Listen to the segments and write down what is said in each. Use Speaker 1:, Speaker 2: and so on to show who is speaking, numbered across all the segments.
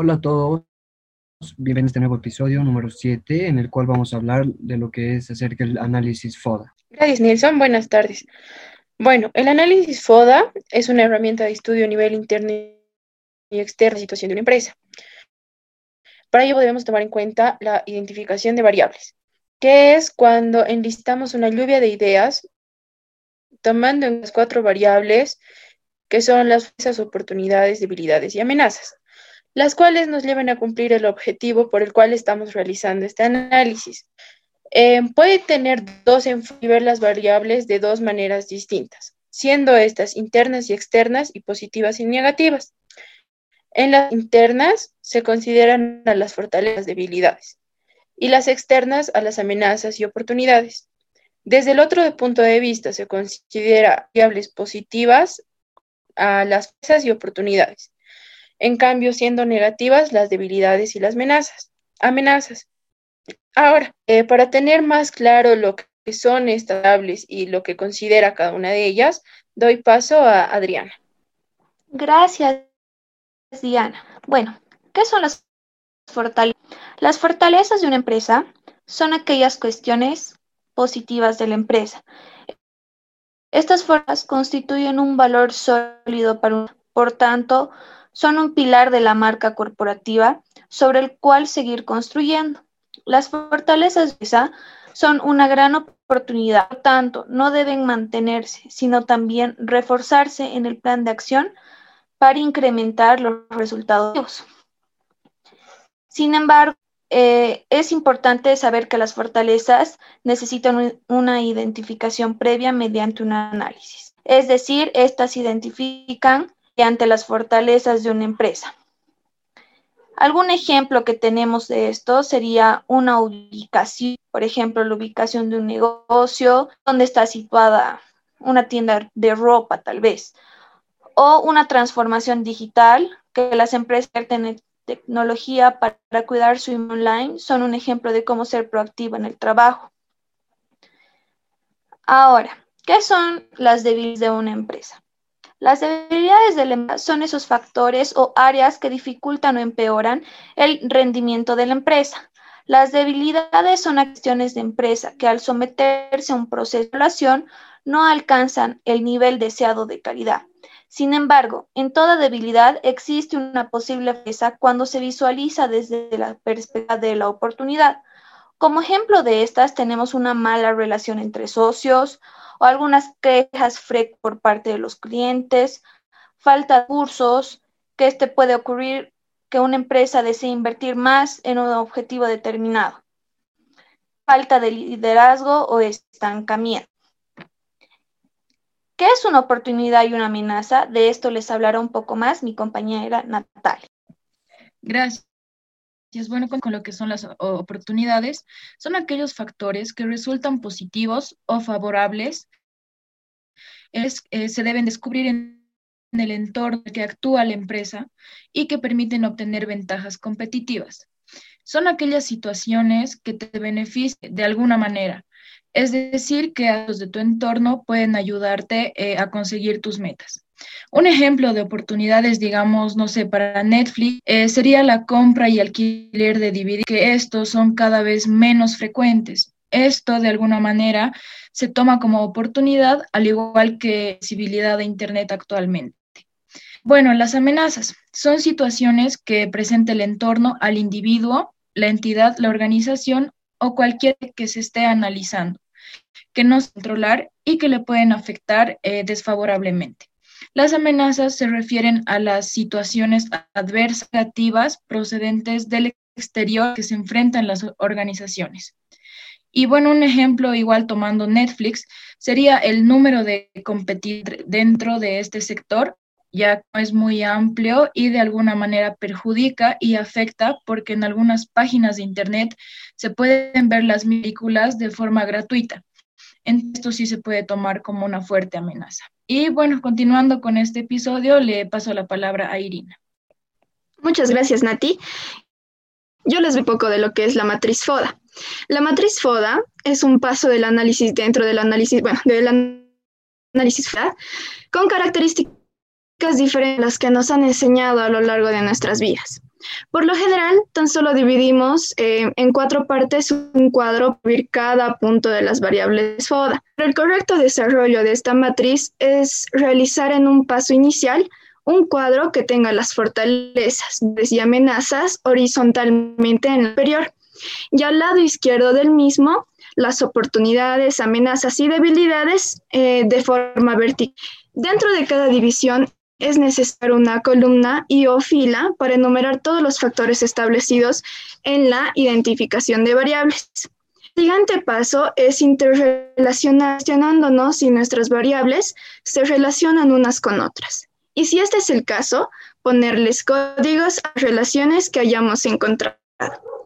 Speaker 1: Hola a todos, bienvenidos a este nuevo episodio número 7 en el cual vamos a hablar de lo que es acerca del análisis FODA.
Speaker 2: Gracias Nilsson, buenas tardes. Bueno, el análisis FODA es una herramienta de estudio a nivel interno y externo de la situación de una empresa. Para ello debemos tomar en cuenta la identificación de variables, que es cuando enlistamos una lluvia de ideas tomando en las cuatro variables que son las oportunidades, debilidades y amenazas las cuales nos llevan a cumplir el objetivo por el cual estamos realizando este análisis. Eh, puede tener dos enfoques las variables de dos maneras distintas, siendo estas internas y externas y positivas y negativas. En las internas se consideran a las fortalezas debilidades y las externas a las amenazas y oportunidades. Desde el otro punto de vista se considera variables positivas a las fuerzas y oportunidades en cambio siendo negativas las debilidades y las amenazas. amenazas. Ahora, eh, para tener más claro lo que son estables y lo que considera cada una de ellas, doy paso a Adriana.
Speaker 3: Gracias, Diana. Bueno, ¿qué son las fortalezas? Las fortalezas de una empresa son aquellas cuestiones positivas de la empresa. Estas formas constituyen un valor sólido para un, por tanto, son un pilar de la marca corporativa sobre el cual seguir construyendo. Las fortalezas esa son una gran oportunidad, por tanto, no deben mantenerse, sino también reforzarse en el plan de acción para incrementar los resultados. Sin embargo, eh, es importante saber que las fortalezas necesitan una identificación previa mediante un análisis. Es decir, estas identifican ante las fortalezas de una empresa. Algún ejemplo que tenemos de esto sería una ubicación, por ejemplo, la ubicación de un negocio, donde está situada una tienda de ropa tal vez, o una transformación digital, que las empresas tienen tecnología para cuidar su online son un ejemplo de cómo ser proactivo en el trabajo. Ahora, ¿qué son las debilidades de una empresa? Las debilidades del empresa son esos factores o áreas que dificultan o empeoran el rendimiento de la empresa. Las debilidades son acciones de empresa que al someterse a un proceso de evaluación no alcanzan el nivel deseado de calidad. Sin embargo, en toda debilidad existe una posible fuerza cuando se visualiza desde la perspectiva de la oportunidad. Como ejemplo de estas tenemos una mala relación entre socios, o algunas quejas por parte de los clientes, falta de cursos, que este puede ocurrir que una empresa desee invertir más en un objetivo determinado, falta de liderazgo o estancamiento. ¿Qué es una oportunidad y una amenaza? De esto les hablará un poco más mi compañera Natalia.
Speaker 4: Gracias. Bueno, con, lo que son las oportunidades, son aquellos factores que resultan positivos o favorables, es, eh, se deben descubrir en, en el entorno en que actúa la empresa y que permiten obtener ventajas competitivas. Son aquellas situaciones que te benefician de alguna manera, es decir, que los de tu entorno pueden ayudarte eh, a conseguir tus metas. Un ejemplo de oportunidades, digamos, no sé, para Netflix eh, sería la compra y alquiler de DVD, que estos son cada vez menos frecuentes. Esto, de alguna manera, se toma como oportunidad, al igual que visibilidad de Internet actualmente. Bueno, las amenazas son situaciones que presenta el entorno al individuo, la entidad, la organización o cualquier que se esté analizando, que no se controlar y que le pueden afectar eh, desfavorablemente. Las amenazas se refieren a las situaciones adversas procedentes del exterior que se enfrentan las organizaciones. Y bueno, un ejemplo igual tomando Netflix sería el número de competir dentro de este sector, ya no es muy amplio y de alguna manera perjudica y afecta porque en algunas páginas de Internet se pueden ver las películas de forma gratuita. Esto sí se puede tomar como una fuerte amenaza. Y bueno, continuando con este episodio, le paso la palabra a Irina.
Speaker 5: Muchas gracias, Nati. Yo les doy un poco de lo que es la matriz FODA. La matriz FODA es un paso del análisis dentro del análisis, bueno, del análisis FODA, con características diferentes a las que nos han enseñado a lo largo de nuestras vidas. Por lo general, tan solo dividimos eh, en cuatro partes un cuadro para cada punto de las variables FODA. el correcto desarrollo de esta matriz es realizar en un paso inicial un cuadro que tenga las fortalezas y amenazas horizontalmente en el superior y al lado izquierdo del mismo las oportunidades, amenazas y debilidades eh, de forma vertical. Dentro de cada división es necesaria una columna y o fila para enumerar todos los factores establecidos en la identificación de variables. El siguiente paso es interrelacionándonos si nuestras variables se relacionan unas con otras. Y si este es el caso, ponerles códigos a relaciones que hayamos encontrado.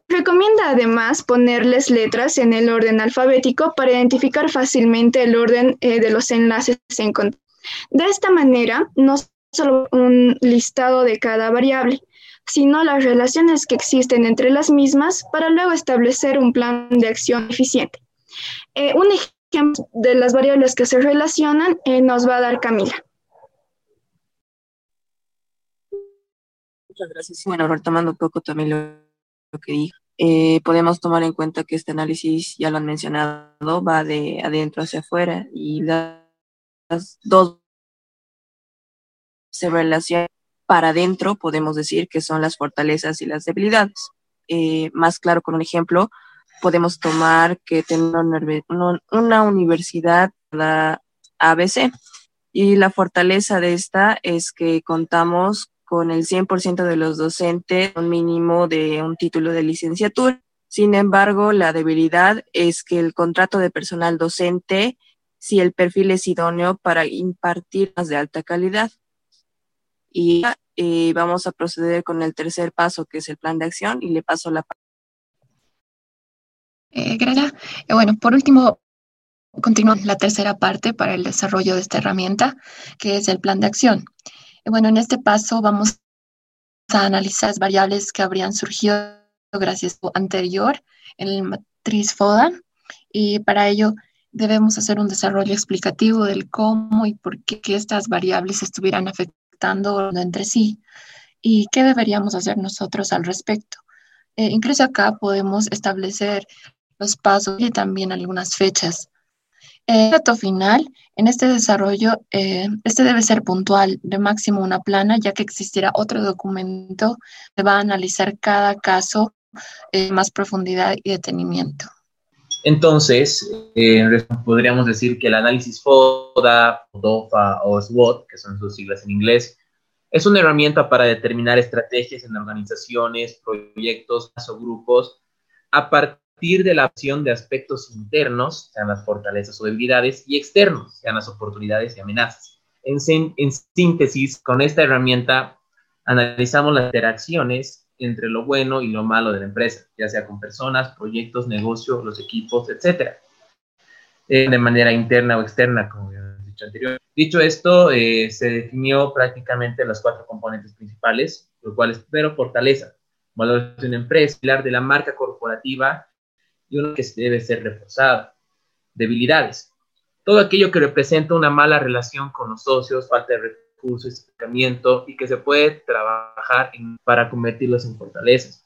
Speaker 5: Recomienda además ponerles letras en el orden alfabético para identificar fácilmente el orden eh, de los enlaces encontrados. De esta manera, no solo un listado de cada variable, sino las relaciones que existen entre las mismas para luego establecer un plan de acción eficiente. Eh, un ejemplo de las variables que se relacionan eh, nos va a dar Camila.
Speaker 6: Muchas gracias. Bueno, retomando un poco también lo, que dije, eh, podemos tomar en cuenta que este análisis, ya lo han mencionado, va de adentro hacia afuera y las dos se relacionan para adentro, podemos decir que son las fortalezas y las debilidades. Eh, más claro, con un ejemplo, podemos tomar que tenemos una universidad, la ABC, y la fortaleza de esta es que contamos con el 100% de los docentes, un mínimo de un título de licenciatura. Sin embargo, la debilidad es que el contrato de personal docente, si el perfil es idóneo para impartir más de alta calidad. Y eh, vamos a proceder con el tercer paso, que es el plan de acción, y le paso la
Speaker 7: eh, gracias. Eh, bueno, por último, continuamos la tercera parte para el desarrollo de esta herramienta, que es el plan de acción. Bueno, en este paso vamos a analizar las variables que habrían surgido gracias a lo anterior en la matriz FODA y para ello debemos hacer un desarrollo explicativo del cómo y por qué estas variables estuvieran afectadas entre sí y qué deberíamos hacer nosotros al respecto. Eh, incluso acá podemos establecer los pasos y también algunas fechas. El dato final, en este desarrollo, eh, este debe ser puntual, de máximo una plana, ya que existirá otro documento que va a analizar cada caso en más profundidad y detenimiento.
Speaker 8: Entonces, eh, podríamos decir que el análisis FODA, DOFA o SWOT, que son sus siglas en inglés, es una herramienta para determinar estrategias en organizaciones, proyectos o grupos a partir de la acción de aspectos internos, sean las fortalezas o debilidades, y externos, sean las oportunidades y amenazas. En, en síntesis, con esta herramienta analizamos las interacciones entre lo bueno y lo malo de la empresa, ya sea con personas, proyectos, negocios, los equipos, etcétera, eh, de manera interna o externa, como habíamos dicho anteriormente. Dicho esto, eh, se definió prácticamente las cuatro componentes principales, los cuales primero fortaleza, valores de una empresa, pilar de la marca corporativa y uno que debe ser reforzada. Debilidades, todo aquello que representa una mala relación con los socios, falta de recursos, y que se puede trabajar para convertirlos en fortalezas,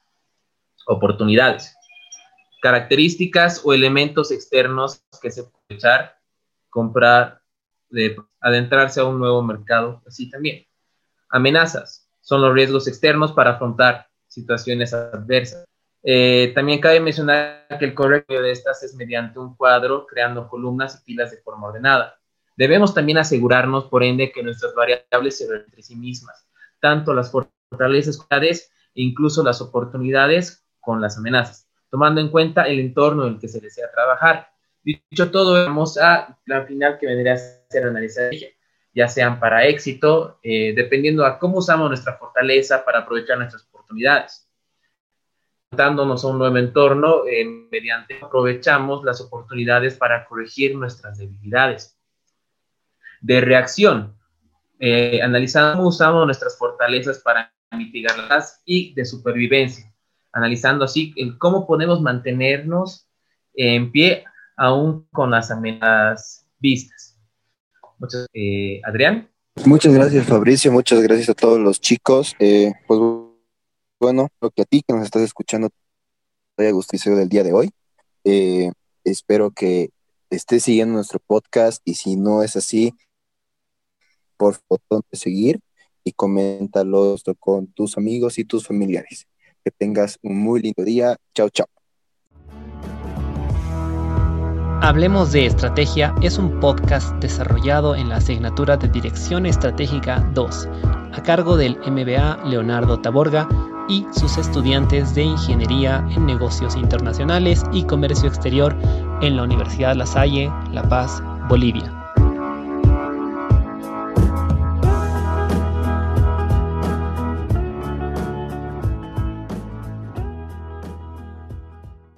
Speaker 8: oportunidades, características o elementos externos que se pueden usar, comprar, de adentrarse a un nuevo mercado, así también. Amenazas son los riesgos externos para afrontar situaciones adversas. Eh, también cabe mencionar que el correcto de estas es mediante un cuadro creando columnas y filas de forma ordenada. Debemos también asegurarnos, por ende, que nuestras variables se ven entre sí mismas, tanto las fortalezas e incluso las oportunidades con las amenazas. tomando en cuenta el entorno en el que se desea trabajar. Dicho todo, vamos a la final que vendría a ser analizar ya sean para éxito, eh, dependiendo a cómo usamos nuestra fortaleza para aprovechar nuestras oportunidades. Dándonos a un nuevo entorno, eh, mediante aprovechamos las oportunidades para corregir nuestras debilidades. De reacción, eh, analizando usamos nuestras fortalezas para mitigarlas y de supervivencia, analizando así cómo podemos mantenernos en pie aún con las amenazas vistas. Muchas, eh, Adrián.
Speaker 9: Muchas gracias, Fabricio. Muchas gracias a todos los chicos. Eh, pues bueno, lo que a ti que nos estás escuchando te haya del día de hoy. Eh, espero que estés siguiendo nuestro podcast y si no es así, por favor, seguir y coméntalo con tus amigos y tus familiares. Que tengas un muy lindo día. Chao, chao.
Speaker 10: Hablemos de Estrategia es un podcast desarrollado en la asignatura de Dirección Estratégica 2, a cargo del MBA Leonardo Taborga y sus estudiantes de Ingeniería en Negocios Internacionales y Comercio Exterior en la Universidad La Salle, La Paz, Bolivia.